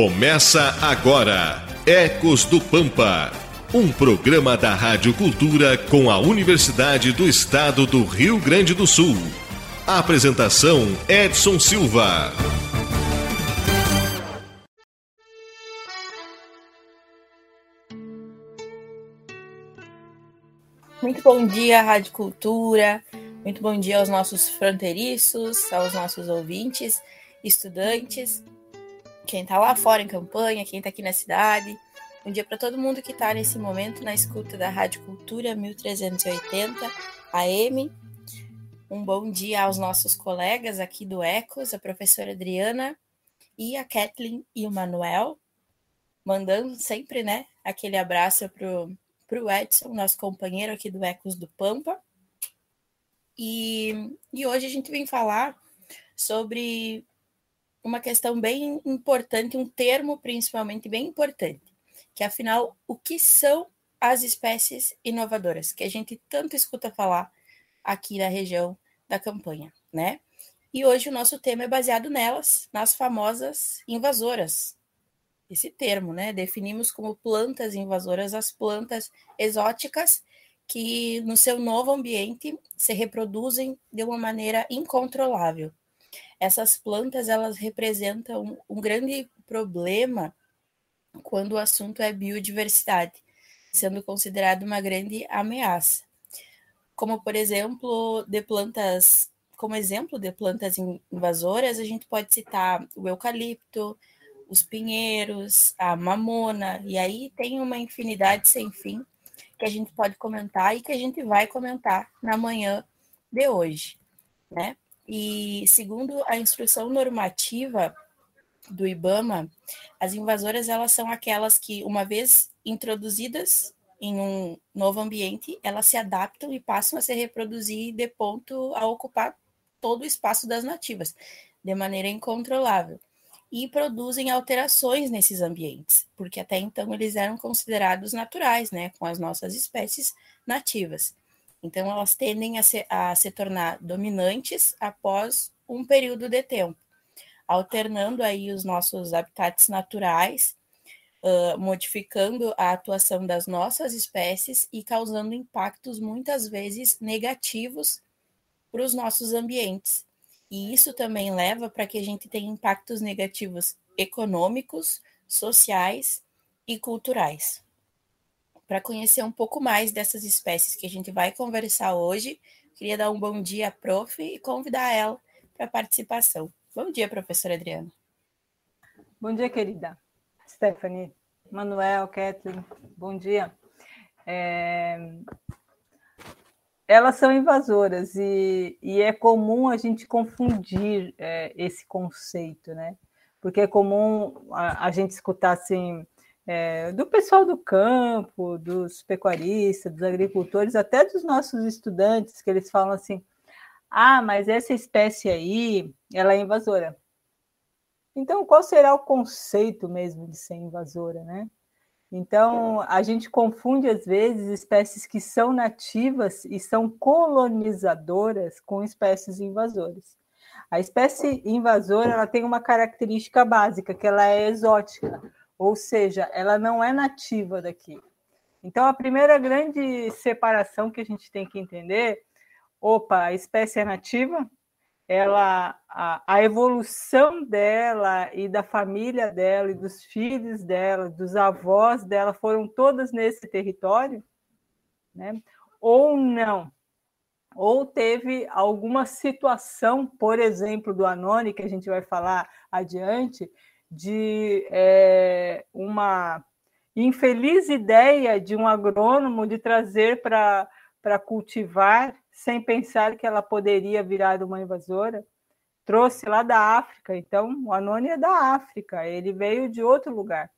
Começa agora Ecos do Pampa, um programa da Rádio Cultura com a Universidade do Estado do Rio Grande do Sul. A apresentação Edson Silva. Muito bom dia, Rádio Cultura. Muito bom dia aos nossos fronteiriços, aos nossos ouvintes, estudantes, quem está lá fora em campanha, quem está aqui na cidade. Um dia para todo mundo que está nesse momento na escuta da Rádio Cultura 1380 AM. Um bom dia aos nossos colegas aqui do Ecos, a professora Adriana e a Kathleen e o Manuel, mandando sempre, né, aquele abraço para o Edson, nosso companheiro aqui do Ecos do Pampa. E, e hoje a gente vem falar sobre uma questão bem importante, um termo principalmente bem importante, que afinal, o que são as espécies inovadoras, que a gente tanto escuta falar aqui na região da campanha, né? E hoje o nosso tema é baseado nelas, nas famosas invasoras. Esse termo, né? Definimos como plantas invasoras as plantas exóticas que no seu novo ambiente se reproduzem de uma maneira incontrolável. Essas plantas elas representam um, grande problema quando o assunto é biodiversidade, sendo considerado uma grande ameaça. Como por exemplo, de plantas, como exemplo de plantas invasoras, a gente pode citar o eucalipto, os pinheiros, a mamona, e aí tem uma infinidade sem fim que a gente pode comentar e que a gente vai comentar na manhã de hoje, né? E segundo a instrução normativa do IBAMA, as invasoras elas são aquelas que, uma vez introduzidas em um novo ambiente, elas se adaptam e passam a se reproduzir de ponto a ocupar todo o espaço das nativas, de maneira incontrolável e produzem alterações nesses ambientes, porque até então eles eram considerados naturais, né, com as nossas espécies nativas. Então, elas tendem a se, a se tornar dominantes após um período de tempo, alternando aí os nossos habitats naturais, uh, modificando a atuação das nossas espécies e causando impactos muitas vezes negativos para os nossos ambientes, e isso também leva para que a gente tenha impactos negativos econômicos, sociais e culturais. Para conhecer um pouco mais dessas espécies que a gente vai conversar hoje, queria dar um bom dia à prof e convidar ela para a participação. Bom dia, professora Adriana. Bom dia, querida. Stephanie, Manuel, Kathleen, bom dia. É, elas são invasoras e, e é comum a gente confundir é, esse conceito, né? Porque é comum a, a gente escutar assim é, do pessoal do campo, dos pecuaristas, dos agricultores, até dos nossos estudantes, que eles falam assim: ah, mas essa espécie aí, ela é invasora. Então, qual será o conceito mesmo de ser invasora, né? Então, a gente confunde, às vezes, espécies que são nativas e são colonizadoras com espécies invasoras. A espécie invasora ela tem uma característica básica, que ela é exótica, ou seja, ela não é nativa daqui. Então, a primeira grande separação que a gente tem que entender, opa, a espécie é nativa, ela a, a, evolução dela e da família dela e dos filhos dela, dos avós dela foram todas nesse território, né? Ou não? Ou teve alguma situação, por exemplo, do Anoni, que a gente vai falar adiante, de é, uma infeliz ideia de um agrônomo de trazer para cultivar sem pensar que ela poderia virar uma invasora. Trouxe lá da África, então o Anoni é da África, ele veio de outro lugar.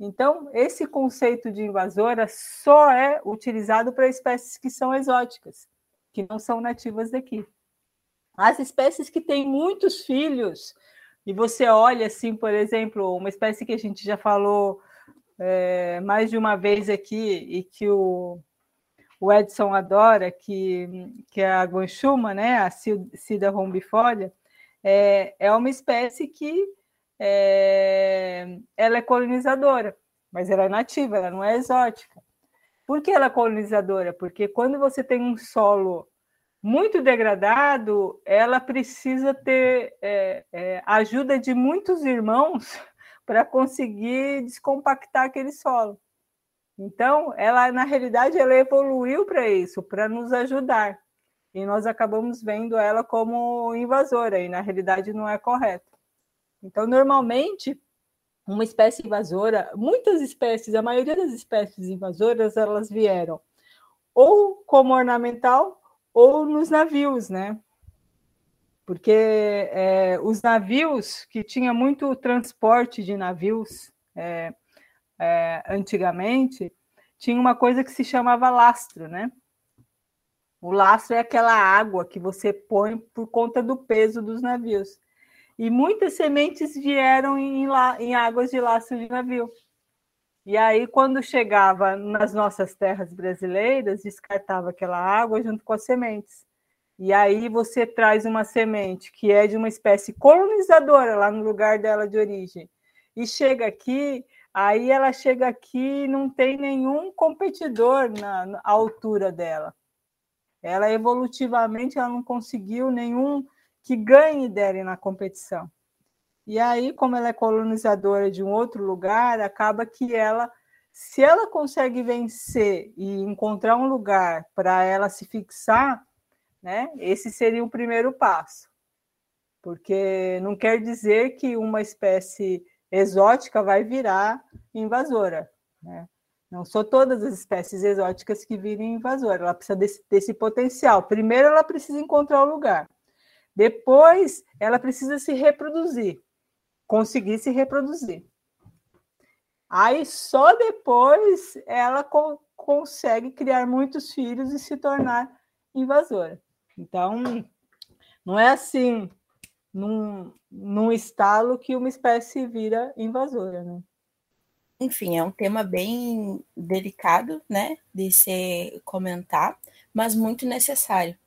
Então, esse conceito de invasora só é utilizado para espécies que são exóticas, que não são nativas daqui. As espécies que têm muitos filhos, e você olha assim, por exemplo, uma espécie que a gente já falou é, mais de uma vez aqui e que o o Edson adora, que, que é a guanchuma, né, a Cida rombifolia, é, é uma espécie que é, ela é colonizadora, mas ela é nativa, ela não é exótica. Por que ela é colonizadora? Porque quando você tem um solo muito degradado, ela precisa ter é, é, ajuda de muitos irmãos para conseguir descompactar aquele solo. Então, ela na realidade ela evoluiu para isso, para nos ajudar. E nós acabamos vendo ela como invasora, e na realidade não é correto. Então, normalmente, uma espécie invasora, muitas espécies, a maioria das espécies invasoras, elas vieram ou como ornamental ou nos navios, né? Porque é, os navios, que tinha muito transporte de navios é, é, antigamente, tinha uma coisa que se chamava lastro, né? O lastro é aquela água que você põe por conta do peso dos navios. E muitas sementes vieram em, em águas de lastro de navio. E aí, quando chegava nas nossas terras brasileiras, descartava aquela água junto com as sementes. E aí você traz uma semente que é de uma espécie colonizadora lá no lugar dela de origem. E chega aqui, aí ela chega aqui e não tem nenhum competidor na, na altura dela. Ela evolutivamente ela não conseguiu nenhum que ganhe dela na competição. E aí, como ela é colonizadora de um outro lugar, acaba que ela, se ela consegue vencer e encontrar um lugar para ela se fixar, né? Esse seria o primeiro passo. Porque não quer dizer que uma espécie exótica vai virar invasora, né? Não são todas as espécies exóticas que virem invasora, ela precisa desse, desse potencial. Primeiro, ela precisa encontrar o lugar. Depois, ela precisa se reproduzir, conseguir se reproduzir. Aí, só depois, ela co consegue criar muitos filhos e se tornar invasora. Então, não é assim, num, num estalo que uma espécie vira invasora, né? Enfim, é um tema bem delicado, né, de se comentar, mas muito necessário.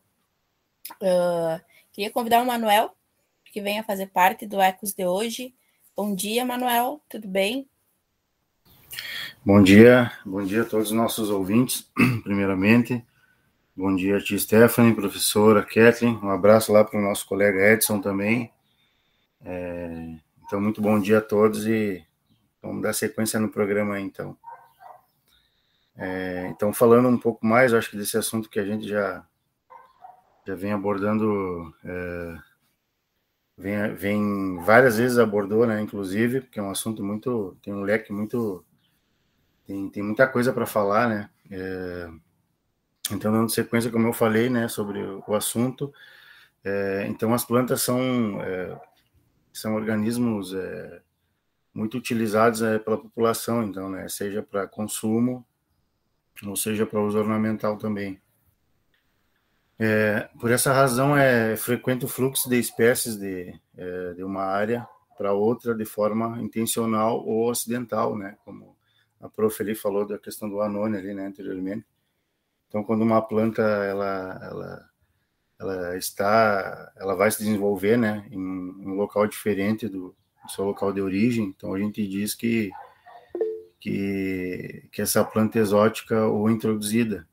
Uh, Queria convidar o Manuel, que venha fazer parte do Ecos de hoje. Bom dia, Manuel, tudo bem? Bom dia, bom dia a todos os nossos ouvintes, primeiramente. Bom dia, tia Stephanie, professora Kathleen. Um abraço lá para o nosso colega Edson também. É, então, muito bom dia a todos e vamos dar sequência no programa aí, então. É, então, falando um pouco mais, acho que desse assunto que a gente já já vem abordando, é, vem, vem várias vezes abordou, né, inclusive, porque é um assunto muito, tem um leque muito, tem, tem muita coisa para falar, né, é, então, dando sequência, como eu falei, né, sobre o, assunto, é, então as plantas são, é, são organismos é, muito utilizados é, pela população, então, né, seja para consumo, ou seja para uso ornamental também. É, por essa razão, é frequente o fluxo de espécies de, é, de uma área para outra de forma intencional ou acidental, né? Como a prof ali falou da questão do anônimo ali, né, anteriormente. Então, quando uma planta ela, ela, ela está, ela vai se desenvolver, né, em um local diferente do, do seu local de origem, então a gente diz que que, que essa planta exótica ou introduzida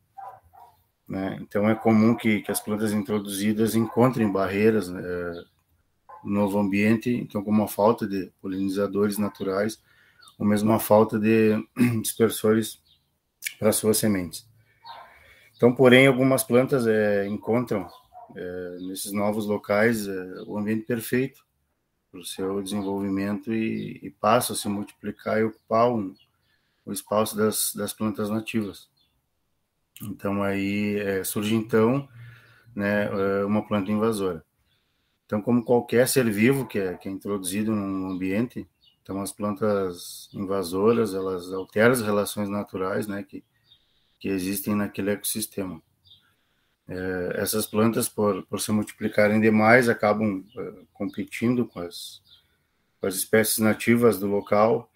né? Então, é comum que, que as plantas introduzidas encontrem barreiras né, no novo ambiente, então, como a falta de polinizadores naturais, ou mesmo a falta de dispersores para suas sementes. Então, porém, algumas plantas é, encontram é, nesses novos locais é, o ambiente perfeito para o seu desenvolvimento e, e passam a se multiplicar e ocupar um, o espaço das, das plantas nativas. Então aí é, surge então né, é, uma planta invasora. Então, como qualquer ser vivo que é, que é introduzido num ambiente, então as plantas invasoras elas alteram as relações naturais, né, que que existem naquele ecossistema. É, essas plantas, por, por se multiplicarem demais, acabam é, competindo com as, com as espécies nativas do local,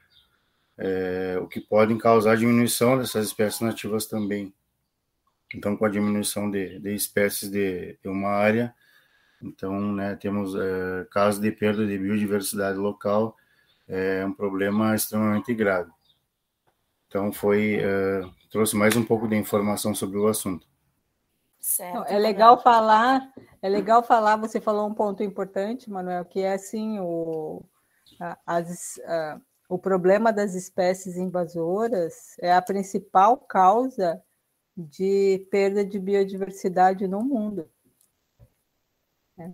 é, o que pode causar diminuição dessas espécies nativas também. Então, com a diminuição de, de espécies de, de, uma área, então, né, temos é, casos de perda de biodiversidade local é um problema extremamente grave. Então foi uh, trouxe mais um pouco de informação sobre o assunto. Certo, é legal falar, é legal falar. Você falou um ponto importante, Manuel, que é assim o as, o problema das espécies invasoras é a principal causa de perda de biodiversidade no mundo. É.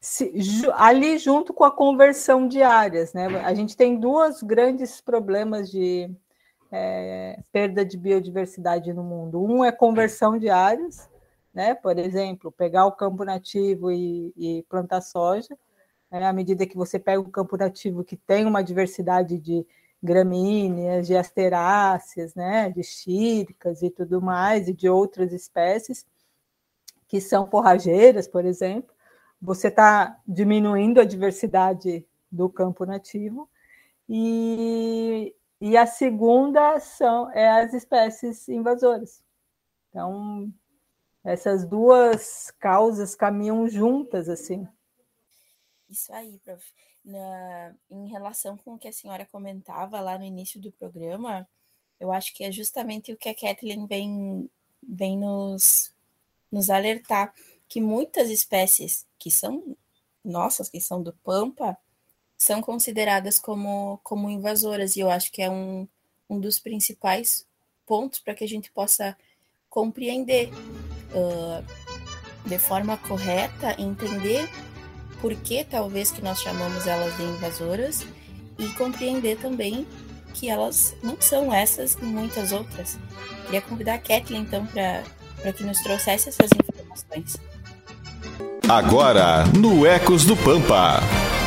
Se, ali junto com a conversão de áreas, né? A gente tem dois grandes problemas de é, perda de biodiversidade no mundo. Um é conversão de áreas, né? Por exemplo, pegar o campo nativo e, e plantar soja. Né? À medida que você pega o campo nativo que tem uma diversidade de gramíneas, de asteráceas, né? De xíricas e tudo mais, e de outras espécies que são forrageiras, por exemplo, você está diminuindo a diversidade do campo nativo e e a segunda são é as espécies invasoras. Então, essas duas causas caminham juntas, assim. Isso aí, prof. Na, em relação com o que a senhora comentava lá no início do programa, eu acho que é justamente o que a Kathleen vem, vem nos, nos alertar, que muitas espécies que são nossas, que são do Pampa, são consideradas como, como invasoras, e eu acho que é um, um dos principais pontos para que a gente possa compreender uh, de forma correta, entender por que talvez que nós chamamos elas de invasoras e compreender também que elas não são essas e muitas outras. Queria convidar a Kathleen, então, para que nos trouxesse essas informações. Agora, no Ecos do Pampa.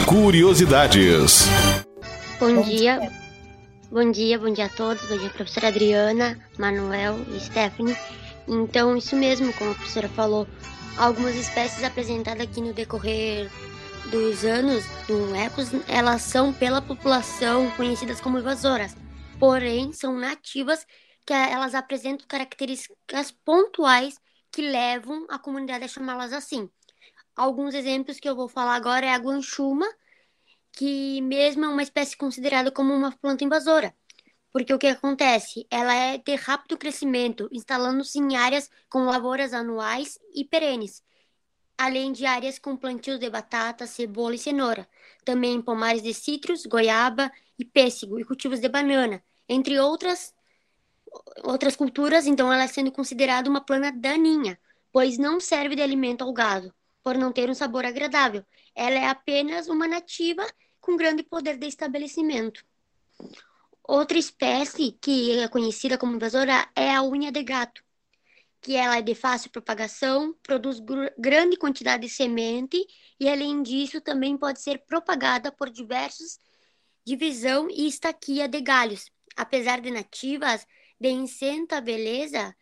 Curiosidades. Bom dia. Bom dia, bom dia a todos. Bom dia, professora Adriana, Manuel e Stephanie. Então, isso mesmo, como a professora falou, algumas espécies apresentadas aqui no decorrer dos anos do Ecos, elas são pela população conhecidas como invasoras. Porém, são nativas que elas apresentam características pontuais que levam a comunidade a chamá-las assim. Alguns exemplos que eu vou falar agora é a guanchuma, que mesmo é uma espécie considerada como uma planta invasora. Porque o que acontece? Ela é de rápido crescimento, instalando-se em áreas com lavouras anuais e perenes, além de áreas com plantios de batata, cebola e cenoura. Também pomares de citros, goiaba e pêssego, e cultivos de banana, entre outras outras culturas, então ela é sendo considerada uma planta daninha, pois não serve de alimento ao gado por não ter um sabor agradável. Ela é apenas uma nativa com grande poder de estabelecimento. Outra espécie que é conhecida como invasora é a unha de gato, que ela é de fácil propagação, produz gr grande quantidade de semente e, além disso, também pode ser propagada por diversos divisão e estaquia de galhos. Apesar de nativas de incenta beleza,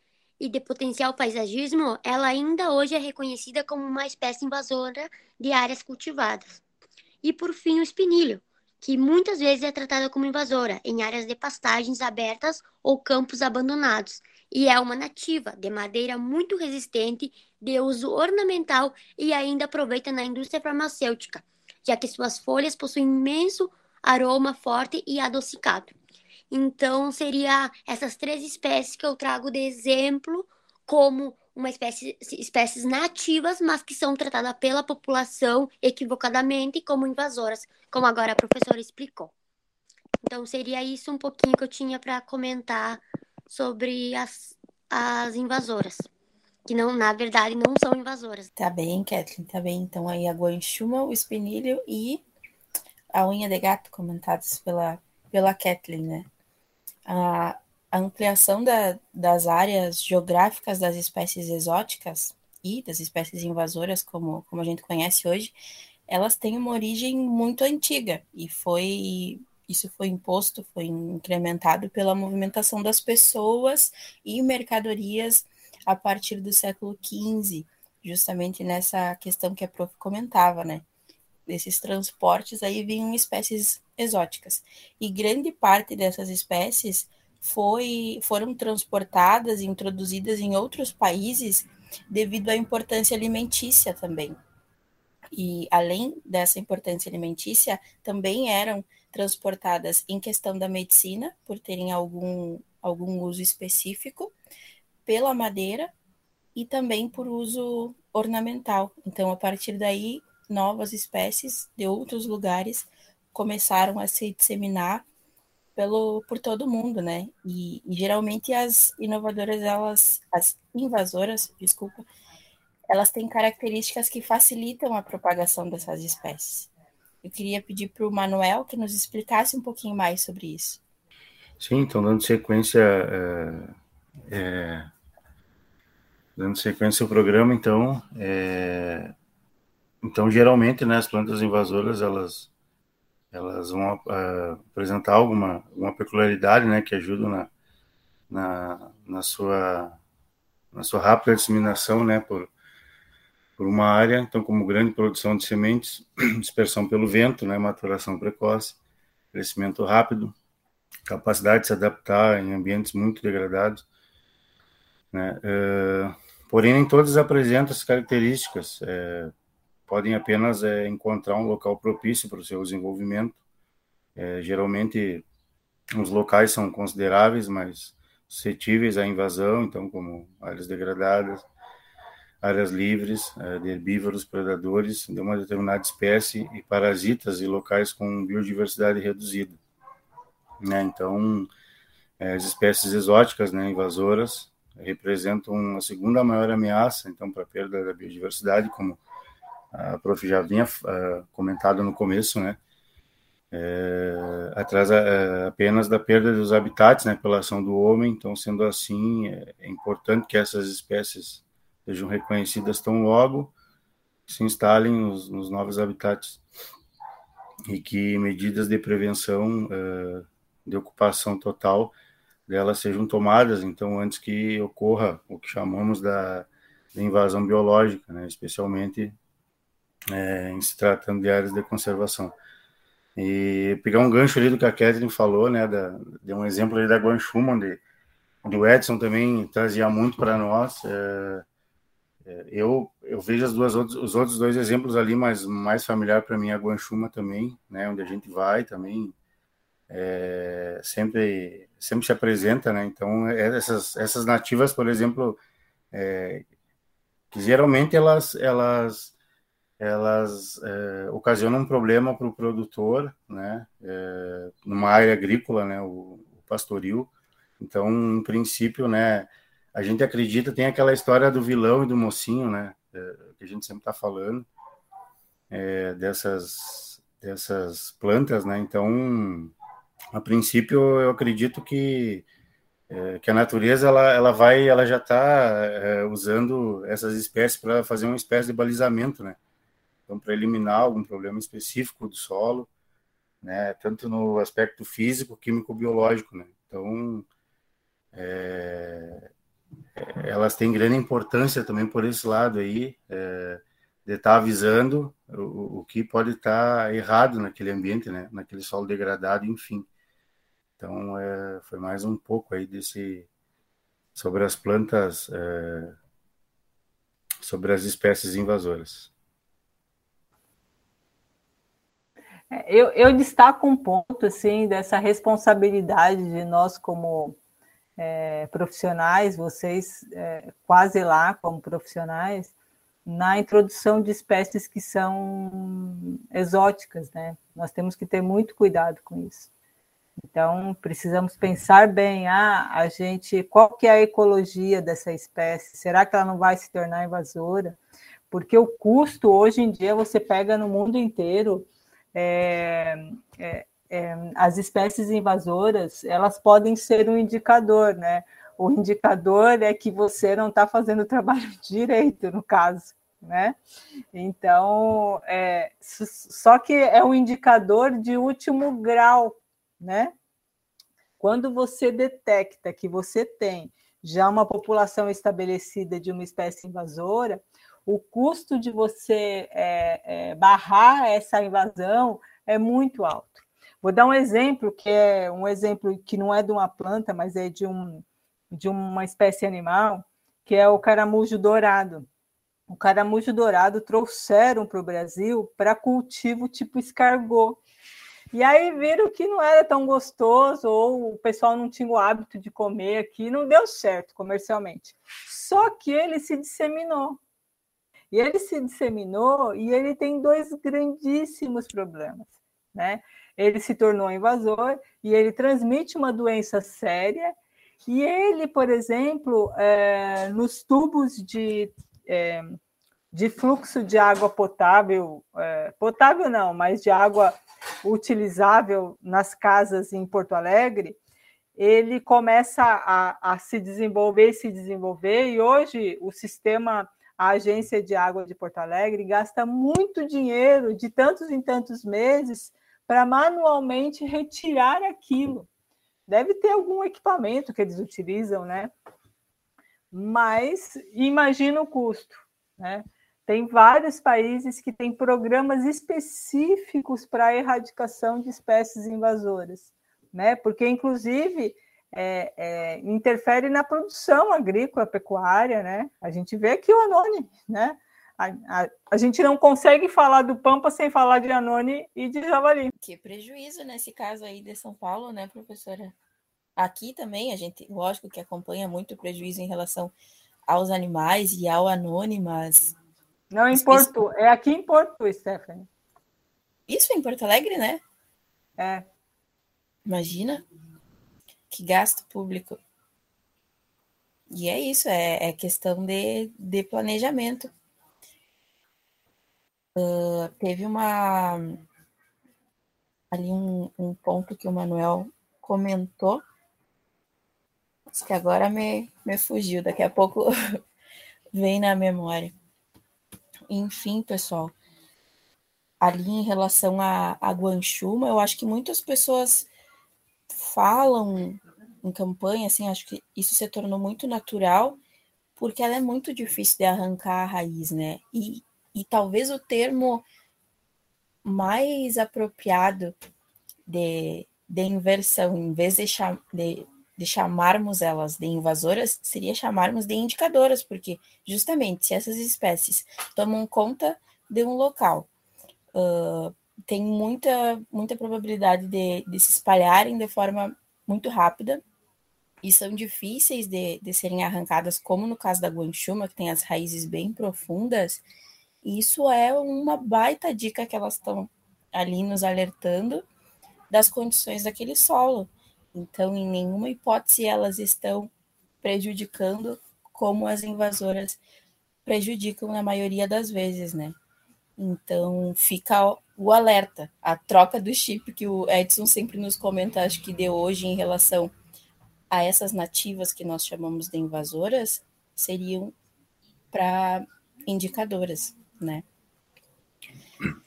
e de potencial paisagismo, ela ainda hoje é reconhecida como uma espécie invasora de áreas cultivadas. E por fim, o espinilho, que muitas vezes é tratada como invasora em áreas de pastagens abertas ou campos abandonados, e é uma nativa de madeira muito resistente, de uso ornamental e ainda aproveita na indústria farmacêutica, já que suas folhas possuem imenso aroma forte e adocicado. Então, seria essas três espécies que eu trago de exemplo como uma espécie, espécies nativas, mas que são tratadas pela população equivocadamente como invasoras, como agora a professora explicou. Então, seria isso um pouquinho que eu tinha para comentar sobre as, as invasoras, que não, na verdade, não são invasoras. Tá bem, Kathleen, tá bem. Então, aí a guanchuma, o espinilho e a unha de gato comentados pela, pela Kathleen, né? a, a ampliação da, das áreas geográficas das espécies exóticas e das espécies invasoras, como, como a gente conhece hoje, elas têm uma origem muito antiga e foi isso foi imposto, foi incrementado pela movimentação das pessoas e mercadorias a partir do século XV, justamente nessa questão que a prof comentava, né? Desses transportes aí vinham espécies exóticas. E grande parte dessas espécies foi, foram transportadas e introduzidas em outros países devido à importância alimentícia também. e além dessa importância alimentícia, também eram transportadas em questão da medicina, por terem algum, algum uso específico, pela madeira e também por uso ornamental. Então, a partir daí, novas espécies de outros lugares começaram a se disseminar pelo por todo mundo, né? E, geralmente as inovadoras, elas, as invasoras, desculpa, elas têm características que facilitam a propagação dessas espécies. Eu queria pedir para o Manuel que nos explicasse um pouquinho mais sobre isso. Sim, então dando sequência, é, é, dando sequência ao programa, então, é, então geralmente, né, as plantas invasoras elas elas vão uh, apresentar alguma, alguma peculiaridade, né, que ajuda na, na, na, sua, na sua rápida disseminação, né, por, por uma área, então como grande produção de sementes, dispersão pelo vento, né, maturação precoce, crescimento rápido, capacidade de se adaptar em ambientes muito degradados, né, uh, porém nem todas apresentam essas características, uh, podem apenas é, encontrar um local propício para o seu desenvolvimento. É, geralmente, os locais são consideráveis, mas suscetíveis à invasão, então, como áreas degradadas, áreas livres é, de herbívoros, predadores de uma determinada espécie e parasitas e locais com biodiversidade reduzida. Né? Então, as espécies exóticas, né, invasoras, representam a segunda maior ameaça, então, para a perda da biodiversidade, como a prof já vinha uh, comentado no começo, né? É, atrás é, apenas da perda dos habitats, né, pela ação do homem. Então, sendo assim, é, importante que essas espécies sejam reconhecidas tão logo se instalem nos, nos novos habitats e que medidas de prevenção uh, de ocupação total delas sejam tomadas, então, antes que ocorra o que chamamos da, da invasão biológica, né, especialmente é, em se tratando de áreas de conservação. E pegar um gancho ali do que a Catherine falou, né, da, de um exemplo ali da Guan Schumann, de, do Edson também trazia muito para nós. É, é, eu, eu vejo as duas outros, os outros dois exemplos ali, mas mais familiar para mim é a Guan Schumann também, né, onde a gente vai também, é, sempre sempre se apresenta, né? Então essas essas nativas, por exemplo, é, que geralmente elas elas elas é, ocasionam um problema para o produtor, né, é, numa área agrícola, né, o, o, pastoril. Então, em princípio, né, a gente acredita, tem aquela história do vilão e do mocinho, né, é, que a gente sempre está falando, é, dessas, dessas plantas, né, então, a princípio, eu acredito que é, que a natureza ela, ela vai ela já está é, usando essas espécies para fazer uma espécie de balizamento né então, para eliminar algum problema específico do solo, né, tanto no aspecto físico, químico, biológico, né. Então, é, elas têm grande importância também por esse lado aí, é, de estar tá avisando o, o, que pode estar tá errado naquele ambiente, né, naquele solo degradado, enfim. Então, é, foi mais um pouco aí desse sobre as plantas, é, sobre as espécies invasoras. É, eu, eu destaco um ponto assim dessa responsabilidade de nós como é, profissionais, vocês é, quase lá como profissionais, na introdução de espécies que são exóticas, né? Nós temos que ter muito cuidado com isso. Então, precisamos pensar bem, ah, a gente, qual que é a ecologia dessa espécie? Será que ela não vai se tornar invasora? Porque o custo hoje em dia você pega no mundo inteiro é, é, é, as espécies invasoras elas podem ser um indicador, né? O indicador é que você não está fazendo o trabalho direito, no caso, né? Então, é, só que é um indicador de último grau, né? Quando você detecta que você tem já uma população estabelecida de uma espécie invasora, o custo de você é, é, barrar essa invasão é muito alto. Vou dar um exemplo que é um exemplo que não é de uma planta, mas é de, um, de uma espécie animal, que é o caramujo dourado. o caramujo dourado trouxeram para o Brasil para cultivo tipo escargot. E aí viram que não era tão gostoso, ou o pessoal não tinha o hábito de comer aqui, não deu certo comercialmente. Só que ele se disseminou. E ele se disseminou e ele tem dois grandíssimos problemas. Né? Ele se tornou invasor e ele transmite uma doença séria. E ele, por exemplo, é, nos tubos de é, de fluxo de água potável, é, potável não, mas de água utilizável nas casas em Porto Alegre, ele começa a, a se desenvolver e se desenvolver, e hoje o sistema, a Agência de Água de Porto Alegre, gasta muito dinheiro, de tantos em tantos meses, para manualmente retirar aquilo. Deve ter algum equipamento que eles utilizam, né? Mas imagina o custo, né? Tem vários países que têm programas específicos para a erradicação de espécies invasoras, né? Porque, inclusive, é, é, interfere na produção agrícola, pecuária, né? A gente vê aqui o Anone, né? A, a, a, gente não consegue falar do Pampa sem falar de Anone e de Javali. Que prejuízo nesse caso aí de São Paulo, né, professora? Aqui também a gente, lógico que acompanha muito prejuízo em relação aos animais e ao Anone, mas não em Porto, é aqui em Porto, Stephanie. Isso em Porto Alegre, né? É. Imagina que gasto público. E é isso, é, é questão de, de planejamento. Uh, teve uma ali um, um ponto que o Manuel comentou, que agora me, me fugiu, daqui a pouco vem na memória. Enfim, pessoal, ali em relação a, a Guanchuma, eu acho que muitas pessoas falam em campanha, assim, acho que isso se tornou muito natural, porque ela é muito difícil de arrancar a raiz, né? E, e talvez o termo mais apropriado de, de inversão, em vez de, cham, de, de chamarmos elas de invasoras, seria chamarmos de indicadoras, porque justamente se essas espécies tomam conta de um local, uh, tem muita, muita probabilidade de, de, se espalharem de forma muito rápida e são difíceis de, de serem arrancadas, como no caso da guanchuma, que tem as raízes bem profundas. Isso é uma baita dica que elas estão ali nos alertando das condições daquele solo. Então, em nenhuma hipótese elas estão prejudicando como as invasoras prejudicam na maioria das vezes, né? Então, fica o alerta, a troca do chip que o Edson sempre nos comenta, acho que de hoje em relação a essas nativas que nós chamamos de invasoras, seriam para indicadoras, né?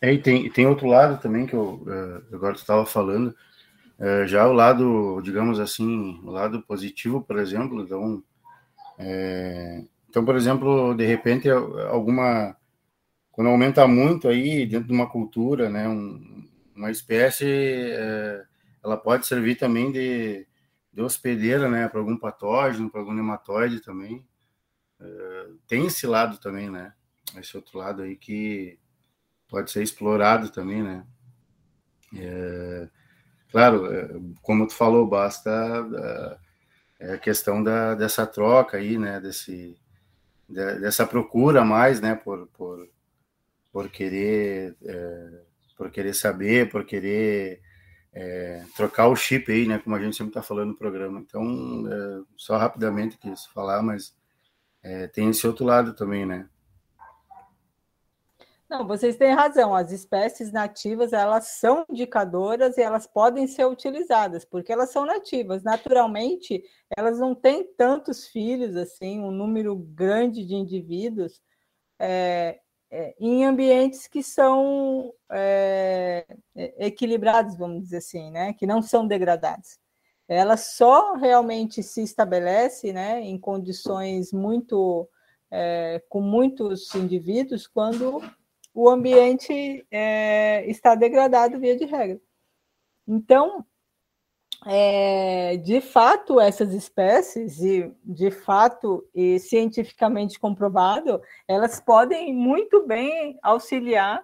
É, e tem, tem outro lado também que eu, uh, agora estava falando, é, já o lado, digamos assim, o lado positivo, por exemplo, então, é, então, por exemplo, de repente, alguma, quando aumenta muito aí dentro de uma cultura, né, um, uma espécie, é, ela pode servir também de, de hospedeira, né, para algum patógeno, para algum nematóide também. É, tem esse lado também, né, esse outro lado aí que pode ser explorado também, né. É, Claro, é, como tu falou, basta é, a questão da, dessa troca aí, né, desse, dessa procura mais, né, por, por, por querer, é, por querer saber, por querer é, trocar o chip aí, né, como a gente sempre está falando no programa. Então, é, só rapidamente quis falar, mas é, tem esse outro lado também, né, não, vocês têm razão. As espécies nativas elas são indicadoras e elas podem ser utilizadas porque elas são nativas. Naturalmente, elas não têm tantos filhos assim, um número grande de indivíduos é, em ambientes que são é, é equilibrados, vamos dizer assim, né? Que não são degradados. Ela só realmente se estabelece, né, em condições muito é, com muitos indivíduos quando o ambiente é, está degradado via de regra. Então, é, de fato, essas espécies, e de fato e cientificamente comprovado, elas podem muito bem auxiliar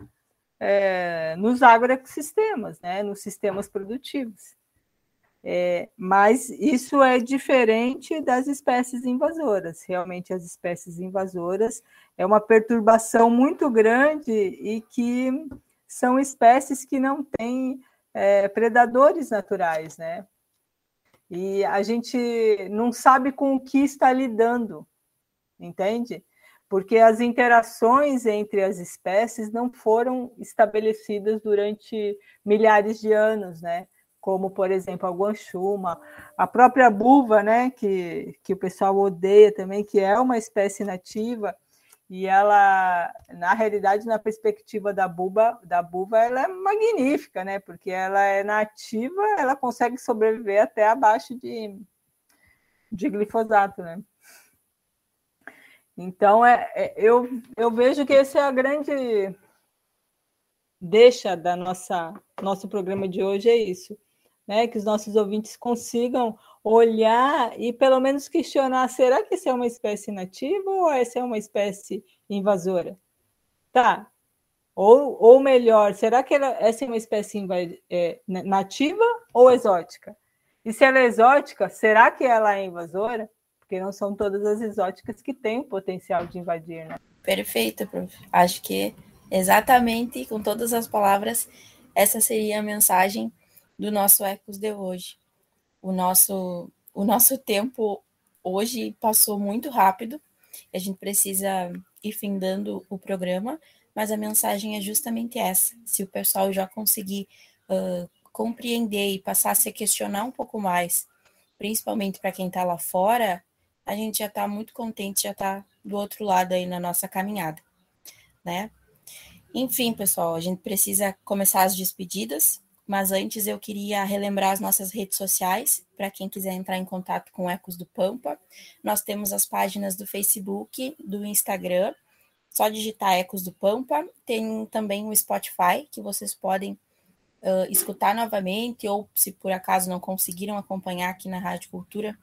é, nos agroecossistemas, né, nos sistemas produtivos. É, mas isso é diferente das espécies invasoras. Realmente, as espécies invasoras é uma perturbação muito grande e que são espécies que não têm é, predadores naturais, né? E a gente não sabe com o que está lidando, entende? Porque as interações entre as espécies não foram estabelecidas durante milhares de anos, né? Como, por exemplo, a guanchuma, a própria buva, né? Que, que o pessoal odeia também, que é uma espécie nativa, e ela, na realidade, na perspectiva da buba, da buva, ela é magnífica, né? Porque ela é nativa, ela consegue sobreviver até abaixo de, de glifosato, né? Então, é, é, eu, eu vejo que esse é a grande deixa da nossa nosso programa de hoje é isso, né? Que os nossos ouvintes consigam olhar e pelo menos questionar: será que essa é uma espécie nativa ou essa é uma espécie invasora? Tá. Ou, ou melhor, será que ela, essa é uma espécie é, nativa ou exótica? E se ela é exótica, será que ela é invasora? Porque não são todas as exóticas que têm o potencial de invadir, né? Perfeito, prof. Acho que exatamente com todas as palavras, essa seria a mensagem do nosso Ecos de hoje o nosso, o nosso tempo hoje passou muito rápido. A gente precisa ir findando o programa, mas a mensagem é justamente essa. Se o pessoal já conseguir uh, compreender e passar a se questionar um pouco mais, principalmente para quem está lá fora, a gente já está muito contente, já está do outro lado aí na nossa caminhada, né? Enfim, pessoal, a gente precisa começar as despedidas. Mas antes eu queria relembrar as nossas redes sociais, para quem quiser entrar em contato com Ecos do Pampa. Nós temos as páginas do Facebook, do Instagram, só digitar Ecos do Pampa. Tem também o Spotify, que vocês podem uh, escutar novamente, ou se por acaso não conseguiram acompanhar aqui na Rádio Cultura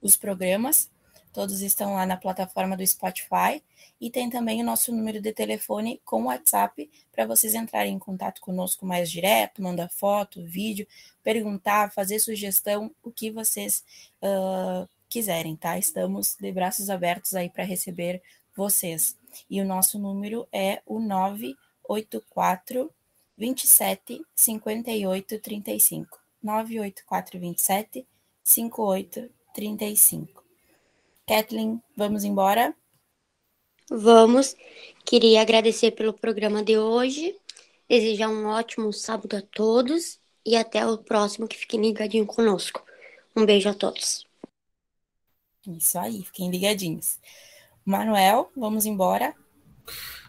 os programas. Todos estão lá na plataforma do Spotify. E tem também o nosso número de telefone com WhatsApp para vocês entrarem em contato conosco mais direto, mandar foto, vídeo, perguntar, fazer sugestão, o que vocês uh, quiserem, tá? Estamos de braços abertos aí para receber vocês. E o nosso número é o 984 27 58 35. 984 27 58 35. Kathleen, vamos embora? Vamos. Queria agradecer pelo programa de hoje, desejar um ótimo sábado a todos e até o próximo que fiquem ligadinho conosco. Um beijo a todos. Isso aí, fiquem ligadinhos. Manuel, vamos embora?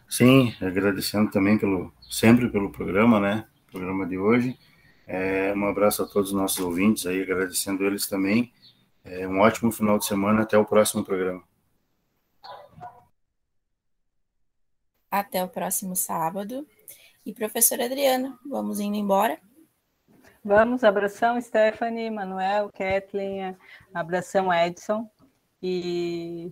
Sim, agradecendo também pelo sempre pelo programa, né? Programa de hoje. É, um abraço a todos os nossos ouvintes aí, agradecendo eles também. É, um ótimo final de semana, até o próximo programa. Até o próximo sábado. E professora Adriana, vamos indo embora? Vamos, abração Stephanie, Manuel, Kathleen, abração Edson e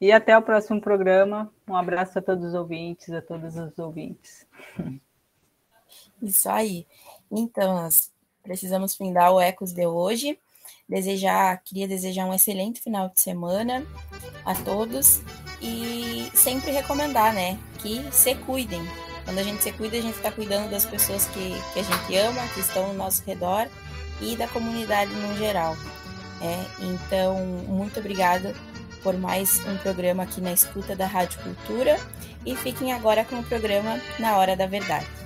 e até o próximo programa. Um abraço a todos os ouvintes, a todos os ouvintes. Isso aí. Então, nós precisamos findar o Ecos de hoje. Desejar, queria desejar um excelente final de semana a todos e sempre recomendar, né, que se cuidem. Quando a gente se cuida, a gente está cuidando das pessoas que, que a gente ama, que estão ao nosso redor e da comunidade no geral. É, então, muito obrigada por mais um programa aqui na escuta da Rádio Cultura e fiquem agora com o programa Na Hora da Verdade.